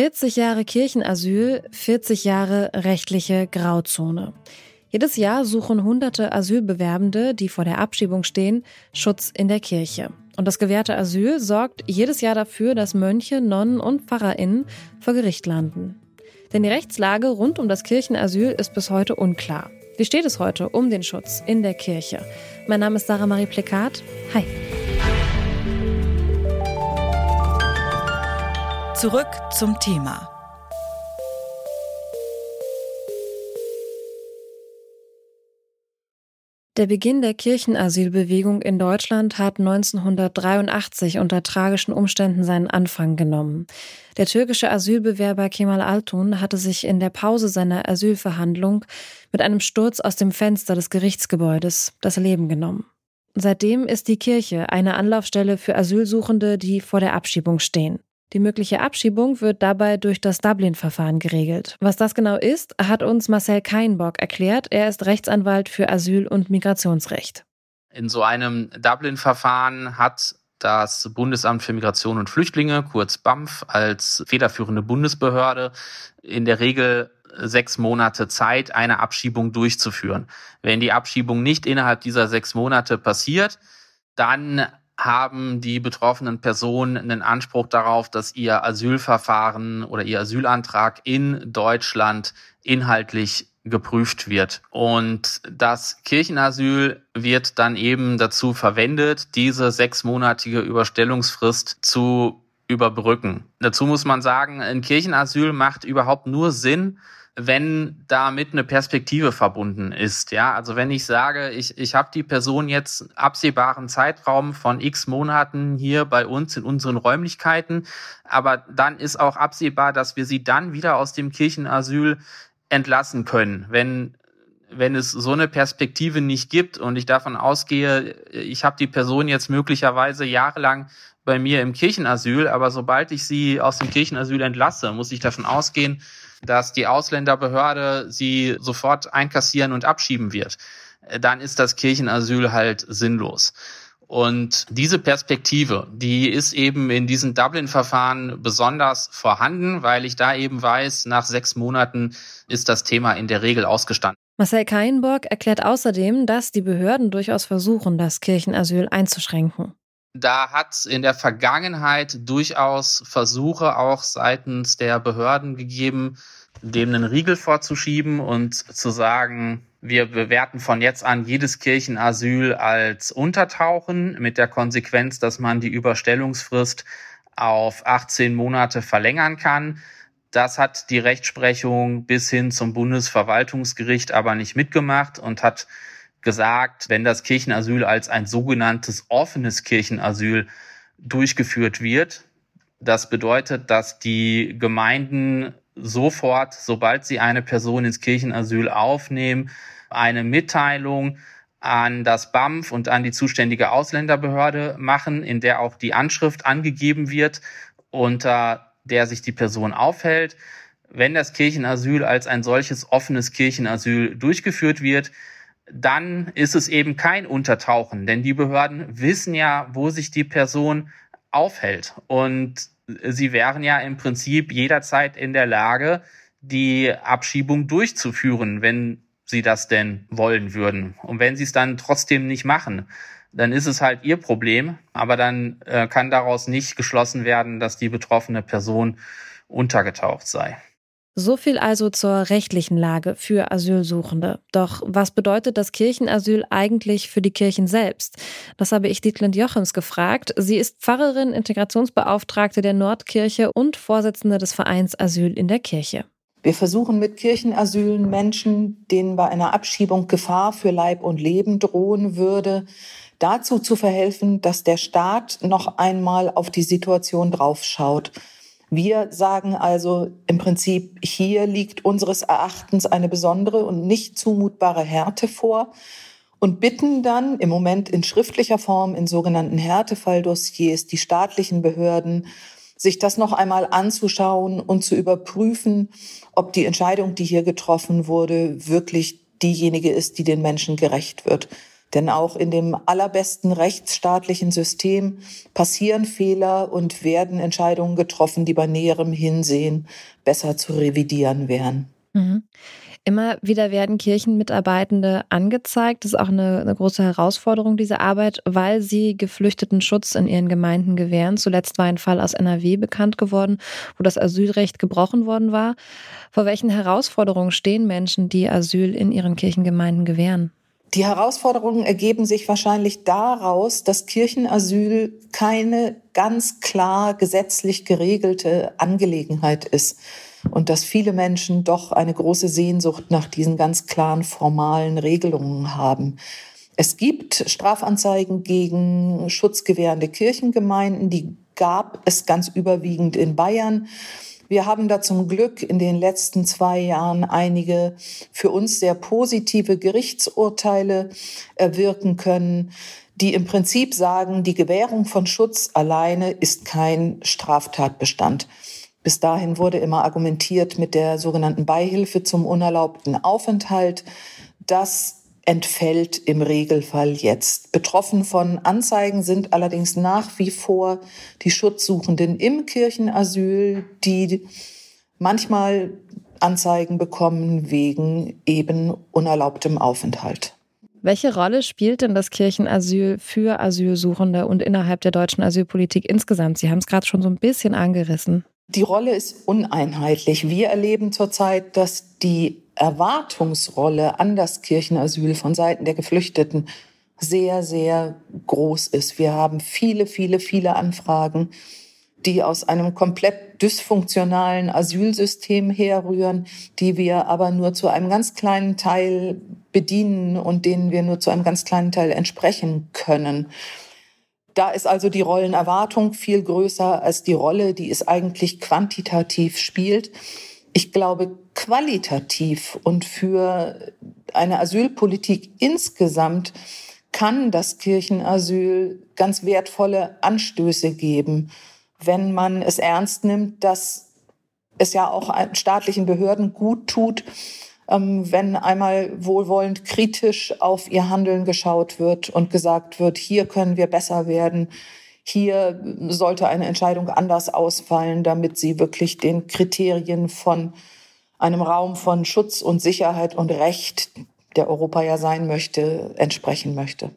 40 Jahre Kirchenasyl, 40 Jahre rechtliche Grauzone. Jedes Jahr suchen hunderte Asylbewerbende, die vor der Abschiebung stehen, Schutz in der Kirche. Und das gewährte Asyl sorgt jedes Jahr dafür, dass Mönche, Nonnen und PfarrerInnen vor Gericht landen. Denn die Rechtslage rund um das Kirchenasyl ist bis heute unklar. Wie steht es heute um den Schutz in der Kirche? Mein Name ist Sarah Marie Plekat. Hi. Zurück zum Thema. Der Beginn der Kirchenasylbewegung in Deutschland hat 1983 unter tragischen Umständen seinen Anfang genommen. Der türkische Asylbewerber Kemal Altun hatte sich in der Pause seiner Asylverhandlung mit einem Sturz aus dem Fenster des Gerichtsgebäudes das Leben genommen. Seitdem ist die Kirche eine Anlaufstelle für Asylsuchende, die vor der Abschiebung stehen. Die mögliche Abschiebung wird dabei durch das Dublin-Verfahren geregelt. Was das genau ist, hat uns Marcel Keinbock erklärt. Er ist Rechtsanwalt für Asyl- und Migrationsrecht. In so einem Dublin-Verfahren hat das Bundesamt für Migration und Flüchtlinge, kurz BAMF, als federführende Bundesbehörde in der Regel sechs Monate Zeit, eine Abschiebung durchzuführen. Wenn die Abschiebung nicht innerhalb dieser sechs Monate passiert, dann haben die betroffenen Personen einen Anspruch darauf, dass ihr Asylverfahren oder ihr Asylantrag in Deutschland inhaltlich geprüft wird. Und das Kirchenasyl wird dann eben dazu verwendet, diese sechsmonatige Überstellungsfrist zu überbrücken. Dazu muss man sagen, ein Kirchenasyl macht überhaupt nur Sinn, wenn damit eine Perspektive verbunden ist. Ja, also wenn ich sage, ich, ich habe die Person jetzt absehbaren Zeitraum von x Monaten hier bei uns in unseren Räumlichkeiten, aber dann ist auch absehbar, dass wir sie dann wieder aus dem Kirchenasyl entlassen können. Wenn wenn es so eine Perspektive nicht gibt und ich davon ausgehe, ich habe die Person jetzt möglicherweise jahrelang bei mir im Kirchenasyl, aber sobald ich sie aus dem Kirchenasyl entlasse, muss ich davon ausgehen, dass die Ausländerbehörde sie sofort einkassieren und abschieben wird, dann ist das Kirchenasyl halt sinnlos. Und diese Perspektive, die ist eben in diesen Dublin-Verfahren besonders vorhanden, weil ich da eben weiß, nach sechs Monaten ist das Thema in der Regel ausgestanden. Marcel Keinborg erklärt außerdem, dass die Behörden durchaus versuchen, das Kirchenasyl einzuschränken. Da hat es in der Vergangenheit durchaus Versuche auch seitens der Behörden gegeben, dem einen Riegel vorzuschieben und zu sagen, wir bewerten von jetzt an jedes Kirchenasyl als Untertauchen mit der Konsequenz, dass man die Überstellungsfrist auf 18 Monate verlängern kann. Das hat die Rechtsprechung bis hin zum Bundesverwaltungsgericht aber nicht mitgemacht und hat gesagt, wenn das Kirchenasyl als ein sogenanntes offenes Kirchenasyl durchgeführt wird, das bedeutet, dass die Gemeinden sofort, sobald sie eine Person ins Kirchenasyl aufnehmen, eine Mitteilung an das BAMF und an die zuständige Ausländerbehörde machen, in der auch die Anschrift angegeben wird, unter der sich die Person aufhält. Wenn das Kirchenasyl als ein solches offenes Kirchenasyl durchgeführt wird, dann ist es eben kein Untertauchen, denn die Behörden wissen ja, wo sich die Person aufhält. Und sie wären ja im Prinzip jederzeit in der Lage, die Abschiebung durchzuführen, wenn sie das denn wollen würden. Und wenn sie es dann trotzdem nicht machen, dann ist es halt ihr Problem, aber dann äh, kann daraus nicht geschlossen werden, dass die betroffene Person untergetaucht sei. So viel also zur rechtlichen Lage für Asylsuchende. Doch was bedeutet das Kirchenasyl eigentlich für die Kirchen selbst? Das habe ich Dietlind Jochems gefragt. Sie ist Pfarrerin, Integrationsbeauftragte der Nordkirche und Vorsitzende des Vereins Asyl in der Kirche. Wir versuchen mit Kirchenasylen Menschen, denen bei einer Abschiebung Gefahr für Leib und Leben drohen würde, dazu zu verhelfen, dass der Staat noch einmal auf die Situation draufschaut wir sagen also im Prinzip, hier liegt unseres Erachtens eine besondere und nicht zumutbare Härte vor und bitten dann im Moment in schriftlicher Form in sogenannten Härtefalldossiers die staatlichen Behörden, sich das noch einmal anzuschauen und zu überprüfen, ob die Entscheidung, die hier getroffen wurde, wirklich diejenige ist, die den Menschen gerecht wird. Denn auch in dem allerbesten rechtsstaatlichen System passieren Fehler und werden Entscheidungen getroffen, die bei näherem Hinsehen besser zu revidieren wären. Mhm. Immer wieder werden Kirchenmitarbeitende angezeigt. Das ist auch eine, eine, große Herausforderung, diese Arbeit, weil sie Geflüchteten Schutz in ihren Gemeinden gewähren. Zuletzt war ein Fall aus NRW bekannt geworden, wo das Asylrecht gebrochen worden war. Vor welchen Herausforderungen stehen Menschen, die Asyl in ihren Kirchengemeinden gewähren? Die Herausforderungen ergeben sich wahrscheinlich daraus, dass Kirchenasyl keine ganz klar gesetzlich geregelte Angelegenheit ist und dass viele Menschen doch eine große Sehnsucht nach diesen ganz klaren formalen Regelungen haben. Es gibt Strafanzeigen gegen schutzgewährende Kirchengemeinden, die gab es ganz überwiegend in Bayern. Wir haben da zum Glück in den letzten zwei Jahren einige für uns sehr positive Gerichtsurteile erwirken können, die im Prinzip sagen, die Gewährung von Schutz alleine ist kein Straftatbestand. Bis dahin wurde immer argumentiert mit der sogenannten Beihilfe zum unerlaubten Aufenthalt. Das entfällt im Regelfall jetzt. Betroffen von Anzeigen sind allerdings nach wie vor die Schutzsuchenden im Kirchenasyl, die manchmal Anzeigen bekommen wegen eben unerlaubtem Aufenthalt. Welche Rolle spielt denn das Kirchenasyl für Asylsuchende und innerhalb der deutschen Asylpolitik insgesamt? Sie haben es gerade schon so ein bisschen angerissen. Die Rolle ist uneinheitlich. Wir erleben zurzeit, dass die Erwartungsrolle an das Kirchenasyl von Seiten der Geflüchteten sehr, sehr groß ist. Wir haben viele, viele, viele Anfragen, die aus einem komplett dysfunktionalen Asylsystem herrühren, die wir aber nur zu einem ganz kleinen Teil bedienen und denen wir nur zu einem ganz kleinen Teil entsprechen können. Da ist also die Rollenerwartung viel größer als die Rolle, die es eigentlich quantitativ spielt. Ich glaube, qualitativ und für eine Asylpolitik insgesamt kann das Kirchenasyl ganz wertvolle Anstöße geben, wenn man es ernst nimmt, dass es ja auch staatlichen Behörden gut tut, ähm, wenn einmal wohlwollend kritisch auf ihr Handeln geschaut wird und gesagt wird, hier können wir besser werden, hier sollte eine Entscheidung anders ausfallen, damit sie wirklich den Kriterien von einem Raum von Schutz und Sicherheit und Recht, der Europa ja sein möchte, entsprechen möchte.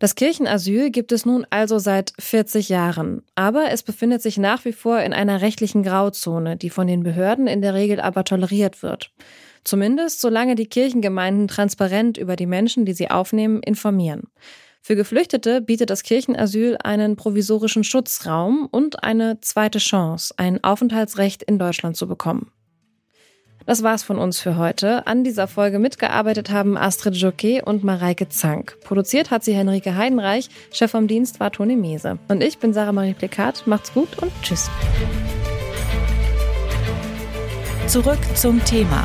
Das Kirchenasyl gibt es nun also seit 40 Jahren. Aber es befindet sich nach wie vor in einer rechtlichen Grauzone, die von den Behörden in der Regel aber toleriert wird. Zumindest solange die Kirchengemeinden transparent über die Menschen, die sie aufnehmen, informieren. Für Geflüchtete bietet das Kirchenasyl einen provisorischen Schutzraum und eine zweite Chance, ein Aufenthaltsrecht in Deutschland zu bekommen. Das war's von uns für heute. An dieser Folge mitgearbeitet haben Astrid Joquet und Mareike Zank. Produziert hat sie Henrike Heidenreich. Chef vom Dienst war Toni Mese. Und ich bin Sarah Marie Plikat. Macht's gut und tschüss. Zurück zum Thema